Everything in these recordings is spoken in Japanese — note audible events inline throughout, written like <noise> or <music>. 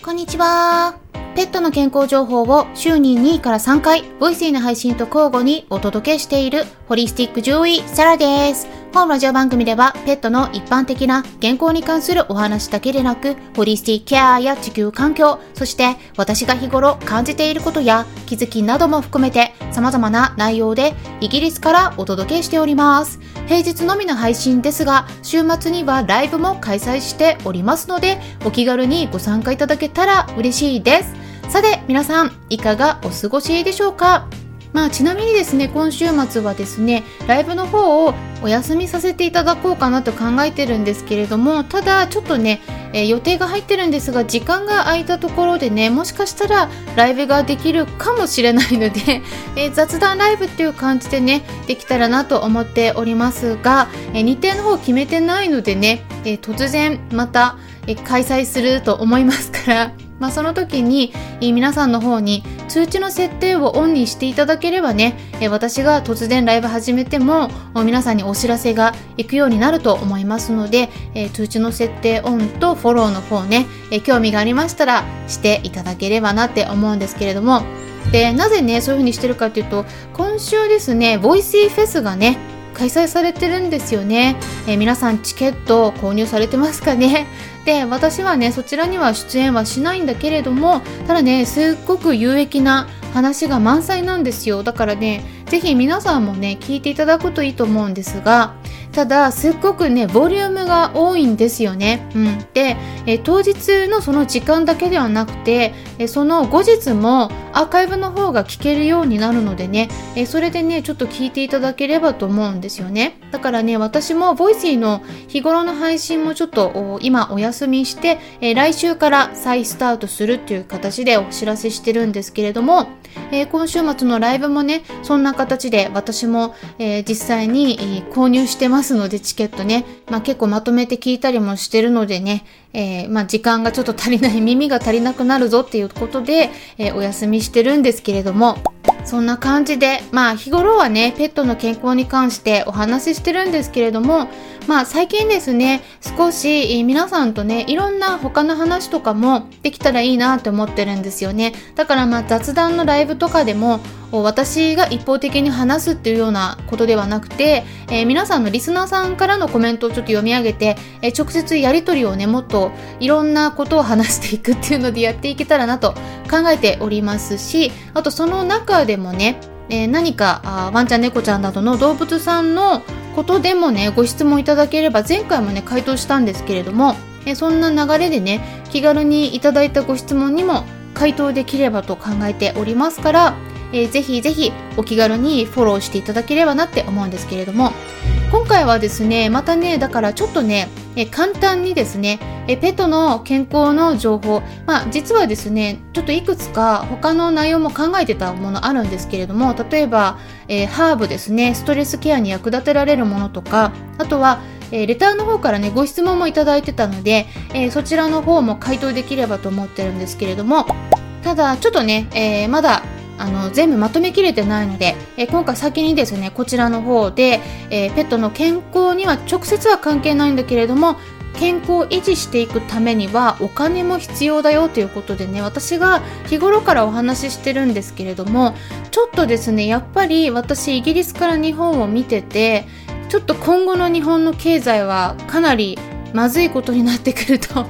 こんにちは。ペットの健康情報を週に2位から3回、ボイスへの配信と交互にお届けしているホリスティック獣医サラです。本ラジオ番組ではペットの一般的な健康に関するお話だけでなく、ホリスティケアや地球環境、そして私が日頃感じていることや気づきなども含めて様々な内容でイギリスからお届けしております。平日のみの配信ですが、週末にはライブも開催しておりますので、お気軽にご参加いただけたら嬉しいです。さて皆さんいかがお過ごしでしょうか？まあちなみにですね今週末はですねライブの方をお休みさせていただこうかなと考えてるんですけれどもただちょっとね、えー、予定が入ってるんですが時間が空いたところでねもしかしたらライブができるかもしれないので、<laughs> えー、雑談ライブっていう感じでねできたらなと思っておりますが、えー、日程の方決めてないのでね、え突然また、え開催すると思いますからまあ、その時に皆さんの方に通知の設定をオンにしていただければね私が突然ライブ始めても皆さんにお知らせが行くようになると思いますので通知の設定オンとフォローの方ね興味がありましたらしていただければなって思うんですけれども。でなぜねそういう風にしてるかっていうと今週ですね Voicy フェスがね開催されてるんですよね、えー、皆さんチケット購入されてますかね？<laughs> で私はねそちらには出演はしないんだけれどもただねすっごく有益な話が満載なんですよ。だからね是非皆さんもね聞いていただくといいと思うんですがただすっごくねボリュームが多いんですよね、うん、でえ当日のその時間だけではなくてえその後日もアーカイブの方が聞けるようになるのでね。えそれでねちょっと聞いていただければと思うんですよね。だからね私も Voicy の日頃の配信もちょっと今お休みしてえ来週から再スタートするっていう形でお知らせしてるんですけれどもえ、今週末のライブもねそんな形で私も、え、実際に、購入してますのでチケットね、まあ、結構まとめて聞いたりもしてるのでね、えまあ、時間がちょっと足りない耳が足りなくなるぞっていうことで、えお休みしてるんですけれどもそんな感じで、まあ日頃はね、ペットの健康に関してお話ししてるんですけれども、まあ最近ですね、少し皆さんとね、いろんな他の話とかもできたらいいなって思ってるんですよね。だからまあ雑談のライブとかでも、私が一方的に話すっていうようなことではなくて、えー、皆さんのリスナーさんからのコメントをちょっと読み上げて、えー、直接やり取りをね、もっといろんなことを話していくっていうのでやっていけたらなと考えておりますし、あとその中でもね、えー、何かあワンちゃん猫ちゃんなどの動物さんのことでもねご質問いただければ前回もね回答したんですけれども、えー、そんな流れでね気軽にいただいたご質問にも回答できればと考えておりますから、えー、ぜひぜひお気軽にフォローしていただければなって思うんですけれども。今回はですねまたねだからちょっとねえ簡単にですねえペットの健康の情報。まあ実はですねちょっといくつか他の内容も考えてたものあるんですけれども例えば、えハーブですねストレスケアに役立てられるものとかあとはえー、レターの方からねご質問もいただいてたので、えー、そちらの方も回答できればと思ってるんですけれども。ただちょっとね、え、まだあの全部まとめきれてないので、えー、今回先にですねこちらの方で、えー、ペットの健康には直接は関係ないんだけれども健康を維持していくためにはお金も必要だよということでね私が日頃からお話ししてるんですけれどもちょっとですねやっぱり私イギリスから日本を見ててちょっと今後の日本の経済はかなりまずいことになってくると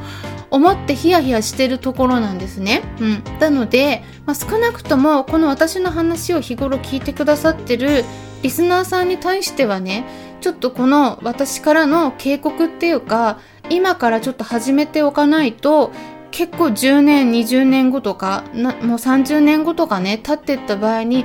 思ってヒヤヒヤしてるところなんですね。うん。なので、まあ、少なくともこの私の話を日頃聞いてくださってるリスナーさんに対してはね、ちょっとこの私からの警告っていうか、今からちょっと始めておかないと、結構10年、20年後とか、なもう30年後とかね、経ってった場合に、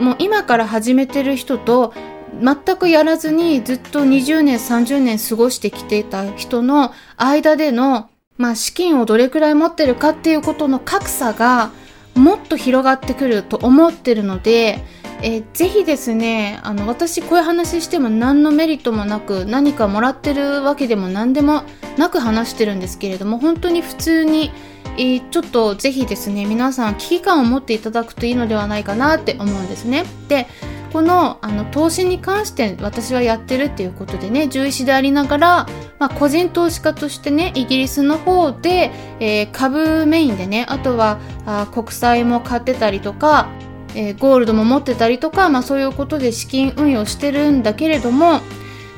もう今から始めてる人と、全くやらずにずっと20年、30年過ごしてきていた人の間でのまあ、資金をどれくらい持ってるかっていうことの格差がもっと広がってくると思ってるので、えー、ぜひですねあの私こういう話しても何のメリットもなく何かもらってるわけでも何でもなく話してるんですけれども本当に普通に、えー、ちょっとぜひですね皆さん危機感を持っていただくといいのではないかなって思うんですね。でこのあの投資に関して私はやってるっていうことでね獣医師でありながら、まあ、個人投資家としてねイギリスの方で、えー、株メインでねあとはあ国債も買ってたりとか、えー、ゴールドも持ってたりとか、まあ、そういうことで資金運用してるんだけれども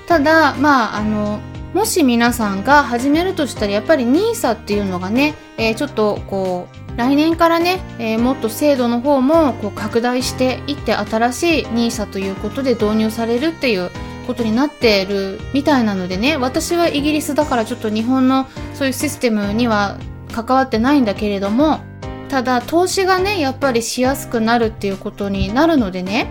ただまああのもし皆さんが始めるとしたらやっぱり NISA っていうのがね、えー、ちょっとこう来年からね、えー、もっと制度の方もこう拡大していって新しい NISA ということで導入されるっていうことになってるみたいなのでね私はイギリスだからちょっと日本のそういうシステムには関わってないんだけれどもただ投資がねやっぱりしやすくなるっていうことになるのでね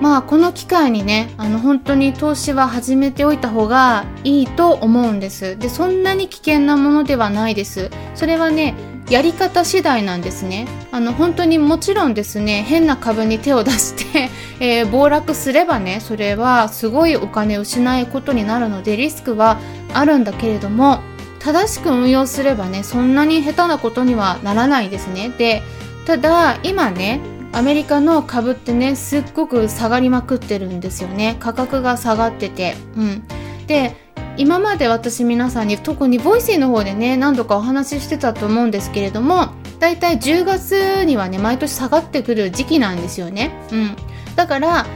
まあこの機会にねあの本当に投資は始めておいた方がいいと思うんです。でそんなに危険なものではないです。それはねやり方次第なんですね。あの本当にもちろんですね変な株に手を出して <laughs> えー、暴落すればねそれはすごいお金を失うことになるのでリスクはあるんだけれども正しく運用すればねそんなに下手なことにはならないですね。でただ今ねアメリカの株ってねすっごく下がりまくってるんですよね。価格が下がってて。うん。で今まで私皆さんに特に Voicy の方でね何度かお話ししてたと思うんですけれどもだいたい10月にはね毎年下がってくる時期なんですよね。うん、だから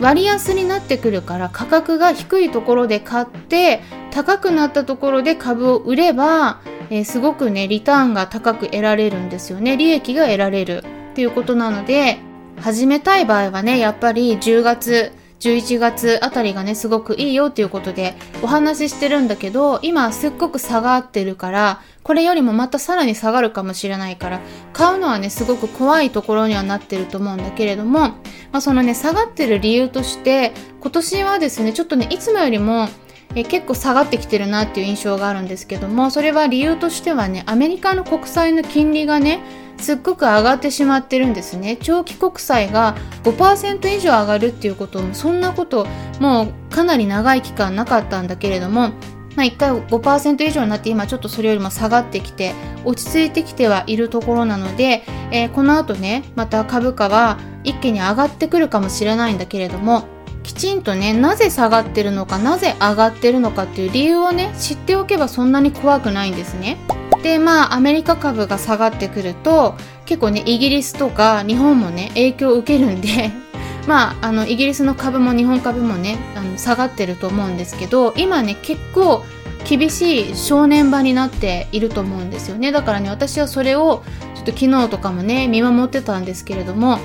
割安になってくるから価格が低いところで買って高くなったところで株を売れば、えー、すごくねリターンが高く得られるんですよね利益が得られるっていうことなので始めたい場合はねやっぱり10月11月あたりがね、すごくいいよっていうことでお話ししてるんだけど、今すっごく下がってるから、これよりもまたさらに下がるかもしれないから、買うのはね、すごく怖いところにはなってると思うんだけれども、まあそのね、下がってる理由として、今年はですね、ちょっとね、いつもよりもえ結構下がってきてるなっていう印象があるんですけどもそれは理由としてはねアメリカの国債の金利がねすっごく上がってしまってるんですね長期国債が5%以上上がるっていうこともそんなこともうかなり長い期間なかったんだけれどもまあ、1回5%以上になって今ちょっとそれよりも下がってきて落ち着いてきてはいるところなので、えー、この後ねまた株価は一気に上がってくるかもしれないんだけれどもきちんとねなぜ下がってるのかなぜ上がってるのかっていう理由をね知っておけばそんなに怖くないんですね。でまあアメリカ株が下がってくると結構ねイギリスとか日本もね影響を受けるんで <laughs> まああのイギリスの株も日本株もねあの下がってると思うんですけど今ね結構厳しい正念場になっていると思うんですよね。だからね私はそれをちょっと昨日とかもね見守ってたんですけれども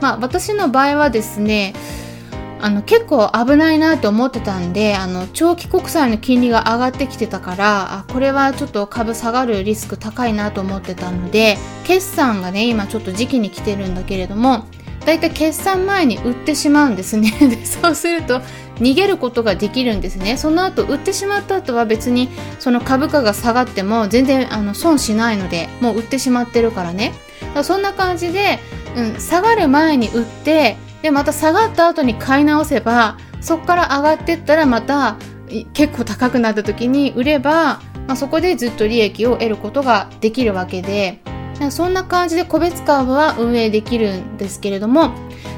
まあ私の場合はですねあの結構危ないなって思ってたんであの長期国債の金利が上がってきてたからあこれはちょっと株下がるリスク高いなと思ってたので決算がね今ちょっと時期に来てるんだけれどもだいたい決算前に売ってしまうんですね。<laughs> でそうすると逃げることができるんですね。その後売ってしまった後は別にその株価が下がっても全然あの損しないのでもう売ってしまってるからね。そんな感じで、うん、下がる前に売ってでまた下がった後に買い直せばそこから上がってったらまた結構高くなった時に売れば、まあ、そこでずっと利益を得ることができるわけでそんな感じで個別株は運営できるんですけれども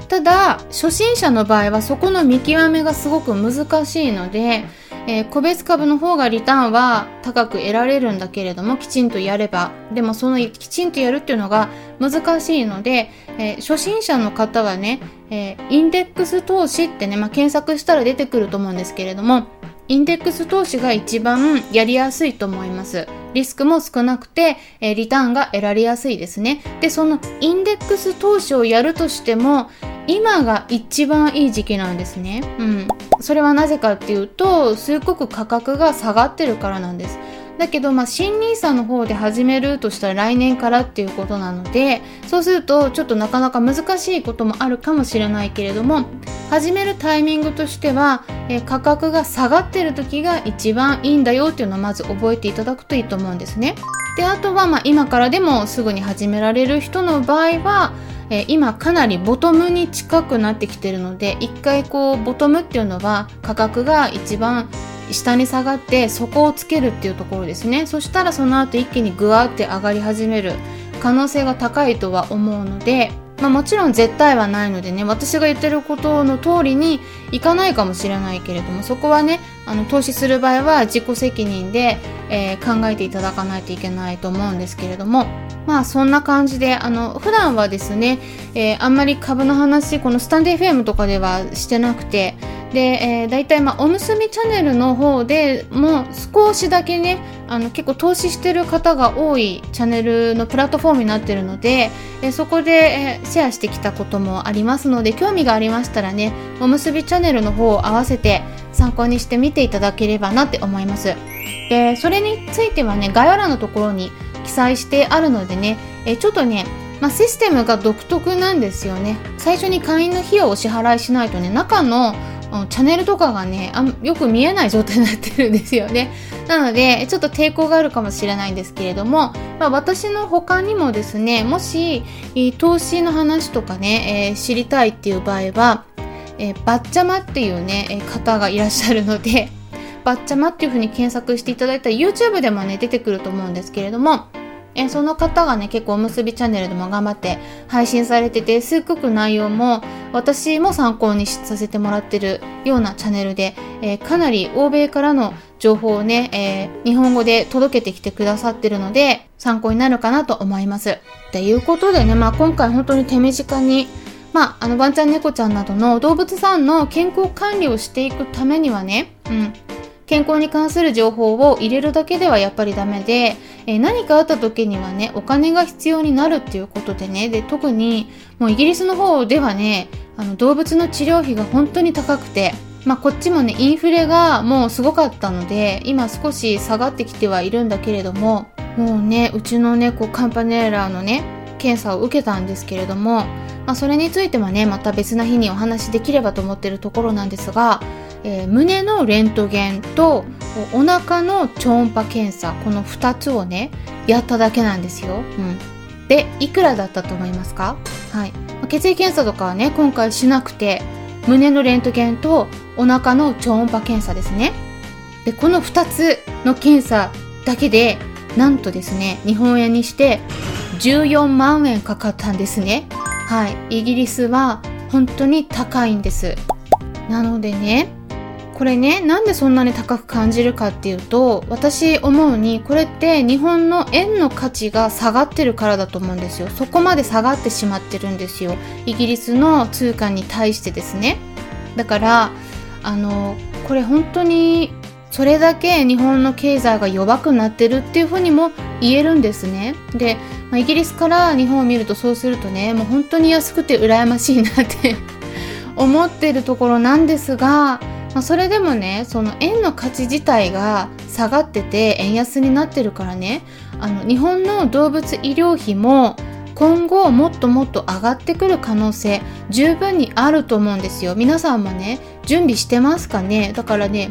ただ初心者の場合はそこの見極めがすごく難しいのでえー、個別株の方がリターンは高く得られるんだけれどもきちんとやればでもそのきちんとやるっていうのが難しいので、えー、初心者の方はね、えー、インデックス投資ってね、まあ、検索したら出てくると思うんですけれどもインデックス投資が一番やりやすいと思います。リスクも少なくて、えー、リターンが得られやすいですね。で、そのインデックス投資をやるとしても、今が一番いい時期なんですね。うん。それはなぜかっていうと、すっごく価格が下がってるからなんです。だけど、まあ、新 nisa の方で始めるとしたら来年からっていうことなので、そうするとちょっとなかなか難しいこともあるかもしれないけれども、始めるタイミングとしては、え価格が下がってる時が一番いいんだよっていうのをまず覚えていただくといいと思うんですね。で、あとは、ま、今からでもすぐに始められる人の場合は、え、今かなりボトムに近くなってきてるので一回こうボトムっていうのは価格が一番下に下がって底をつけるっていうところですね。そしたらその後一気にグワーって上がり始める。可能性が高いとは思うのでまあ、もちろん絶対はないのでね私が言ってることの通りにいかないかもしれないけれどもそこはねあの投資する場合は自己責任で、えー、考えていただかないといけないと思うんですけれどもまあそんな感じであの普段はですね、えー、あんまり株の話このスタンデー FM とかではしてなくてで、えー、大体まあおむすびチャンネルの方でもう少しだけねあの結構投資してる方が多いチャンネルのプラットフォームになってるので、えー、そこで、えー、シェアしてきたこともありますので興味がありましたらねおむすびチャンネルの方を合わせて参考にしてみていただければなって思います。でそれについてはね概要欄のところに記載してあるのでね、えちょっとねまあ、システムが独特なんですよね。最初に会員の費用をお支払いしないとね中のチャンネルとかがねあよく見えない状態になってるんですよね。<laughs> なのでちょっと抵抗があるかもしれないんですけれども、まあ、私の他にもですねもし投資の話とかね、えー、知りたいっていう場合は、えー、バッチャマっていうね方がいらっしゃるので <laughs> バッチャマっていう風に検索していただいたら YouTube でもね出てくると思うんですけれどもえその方がね結構おむすびチャンネルでも頑張って配信されててすっごく内容も私も参考にさせてもらってるようなチャンネルで、えー、かなり欧米からの情報をね、えー、日本語で届けてきてくださってるので参考になるかなと思います。ということでね、まあ、今回本当に手短にまあ、あのワンちゃん猫ちゃんなどの動物さんの健康管理をしていくためにはね、うん、健康に関する情報を入れるだけではやっぱりダメで、えー、何かあった時にはね、お金が必要になるっていうことでね、で、特にもうイギリスの方ではね、あの動物の治療費が本当に高くて、まあ、こっちもね、インフレがもうすごかったので、今少し下がってきてはいるんだけれども、もうね、うちの猫、カンパネーラーのね、検査を受けたんですけれども、まあ、それについてはね、また別な日にお話しできればと思ってるところなんですが、えー、胸のレントゲンとお腹の超音波検査この2つをねやっただけなんですよ。うん、でいくらだったと思いますか、はい、血液検査とかはね今回しなくて胸のレントゲンとお腹の超音波検査ですね。でこの2つの検査だけでなんとですね日本円にして14万円かかったんですね。はい、イギリスは本当に高いんです。なのでねこれねなんでそんなに高く感じるかっていうと私思うにこれって日本の円の価値が下がってるからだと思うんですよ。そこまで下がってしまってるんですよ。イギリスの通貨に対してですね。だからあのこれ本当にそれだけ日本の経済が弱くなってるっていうふうにも言えるんですね。で、まあ、イギリスから日本を見るとそうするとねもう本当に安くて羨ましいなって <laughs> 思ってるところなんですがまあ、それでもねその円の価値自体が下がってて円安になってるからね。あの日本の動物医療費も今後もっともっと上がってくる可能性十分にあると思うんですよ。皆さんもね準備してますかね？だからね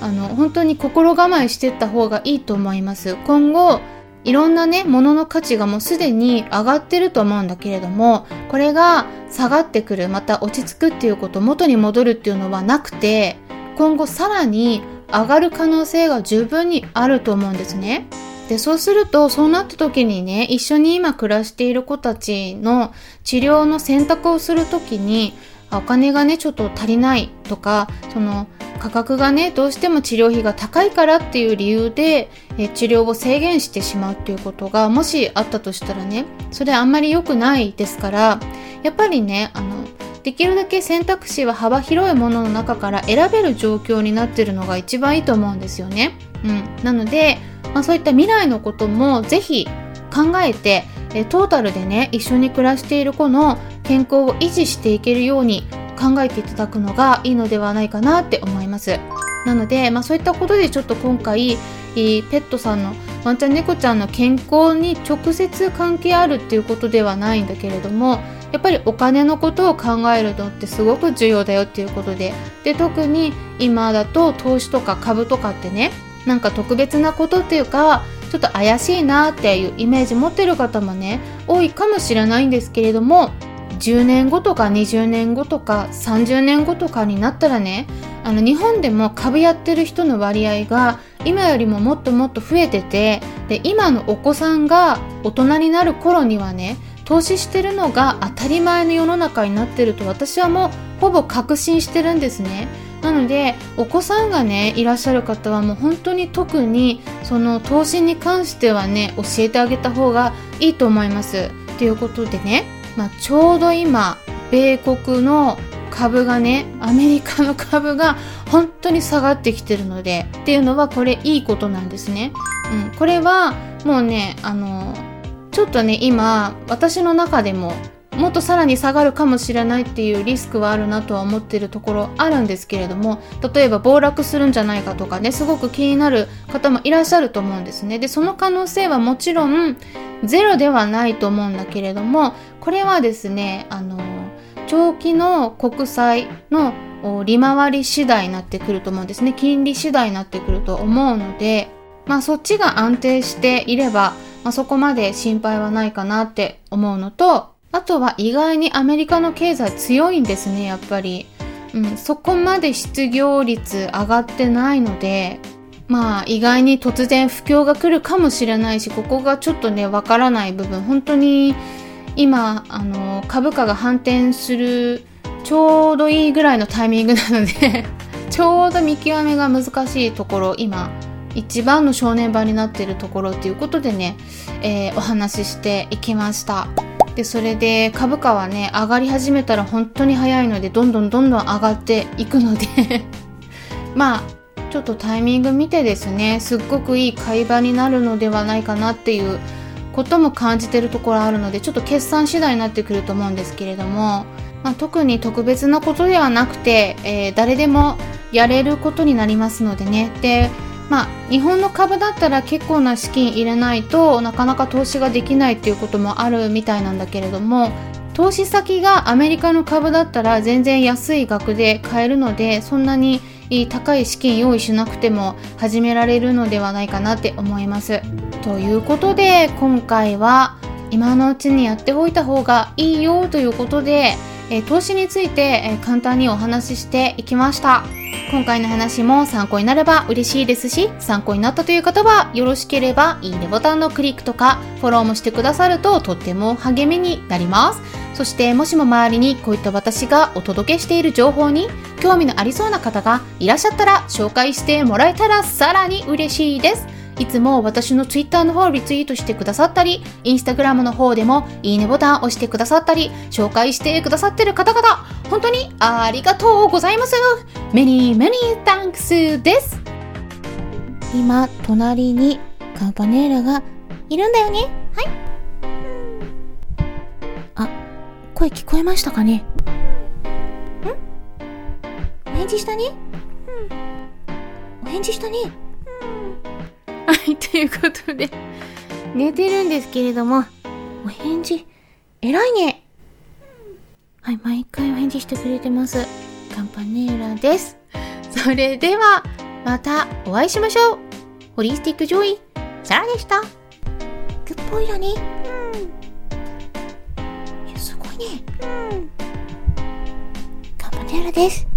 あの本当に心構えしてった方がいいと思います。今後いろんなね、ものの価値がもうすでに上がってると思うんだけれども、これが下がってくる、また落ち着くっていうこと、元に戻るっていうのはなくて、今後さらに上がる可能性が十分にあると思うんですね。で、そうすると、そうなった時にね、一緒に今暮らしている子たちの治療の選択をする時に、お金がね、ちょっと足りないとか、その、価格がね、どうしても治療費が高いからっていう理由で、え治療を制限してしまうっていうことが、もしあったとしたらね、それあんまり良くないですから、やっぱりね、あの、できるだけ選択肢は幅広いものの中から選べる状況になってるのが一番いいと思うんですよね。うん、なので、まあ、そういった未来のこともぜひ考えてえトータルでね一緒に暮らしている子の健康を維持していけるように考えていただくのがいいのではないかなって思います。なので、まあ、そういったことでちょっと今回ペットさんのワンちゃん猫ちゃんの健康に直接関係あるっていうことではないんだけれどもやっぱりお金のことを考えるのってすごく重要だよっていうことで。で特に今だと投資とか株とかってねなんか特別なことっていうかちょっと怪しいなっていうイメージ持ってる方もね多いかもしれないんですけれども10年後とか20年後とか30年後とかになったらねあの日本でも株やってる人の割合が今よりももっともっと増えててで今のお子さんが大人になる頃にはね投資してるのが当たり前の世の中になってると私はもうほぼ確信してるんですね。なのでお子さんがねいらっしゃる方はもう本当に特にその投資に関してはね教えてあげた方がいいと思います。ということでね、まあ、ちょうど今米国の株がねアメリカの株が本当に下がってきてるのでっていうのはこれいいことなんですね。うん、これはもうねあのちょっとね今私の中でももっとさらに下がるかもしれないっていうリスクはあるなとは思ってるところあるんですけれども例えば暴落するんじゃないかとかねすごく気になる方もいらっしゃると思うんですね。でその可能性はもちろんゼロではないと思うんだけれどもこれはですねあの長期の国債の利回り次第になってくると思うんですね。金利次第になってくると思うのでまあそっちが安定していれば、まあ、そこまで心配はないかなって思うのとあとは意外にアメリカの経済強いんですね、やっぱり。うん、そこまで失業率上がってないので、まあ意外に突然不況が来るかもしれないし、ここがちょっとね、わからない部分、本当に今、あの、株価が反転するちょうどいいぐらいのタイミングなので <laughs> ちょうど見極めが難しいところ、今、一番の正念場になっているところということでね、えー、お話ししていきました。でそれで株価はね上がり始めたら本当に早いのでどんどんどんどん上がっていくので <laughs> まあちょっとタイミング見てですねすっごくいい買い場になるのではないかなっていうことも感じてるところあるのでちょっと決算次第になってくると思うんですけれども、まあ、特に特別なことではなくて、えー、誰でもやれることになりますのでねでまあ、日本の株だったら結構な資金入れないとなかなか投資ができないっていうこともあるみたいなんだけれども投資先がアメリカの株だったら全然安い額で買えるのでそんなに高い資金用意しなくても始められるのではないかなって思います。ということで今回は今のうちにやっておいた方がいいよということで、え投資について、え簡単にお話ししていきました。今回の話も参考になれば嬉しいですし、参考になったという方はよろしければいいねボタンのクリックとかフォローもしてくださるととっても励みになります。そしてもしも周りにこういった私がお届けしている情報に興味のありそうな方がいらっしゃったら紹介してもらえたらさらに嬉しいです。いつも私の Twitter の方をリツイートしてくださったり、Instagram の方でもいいねボタンを押してくださったり、紹介してくださってる方々、本当にありがとうございます。Many, many thanks です。今、隣にカンパネーラがいるんだよね。はい。あ、声聞こえましたかねん？お返事したねお返事したねはい、ということで、寝てるんですけれども、お返事、偉いね。はい、毎回お返事してくれてます。カンパネーラです。それでは、またお会いしましょう。ホリスティックジョイ、サラでした。グッポイだね。うん。いや、すごいね。うん。カンパネーラです。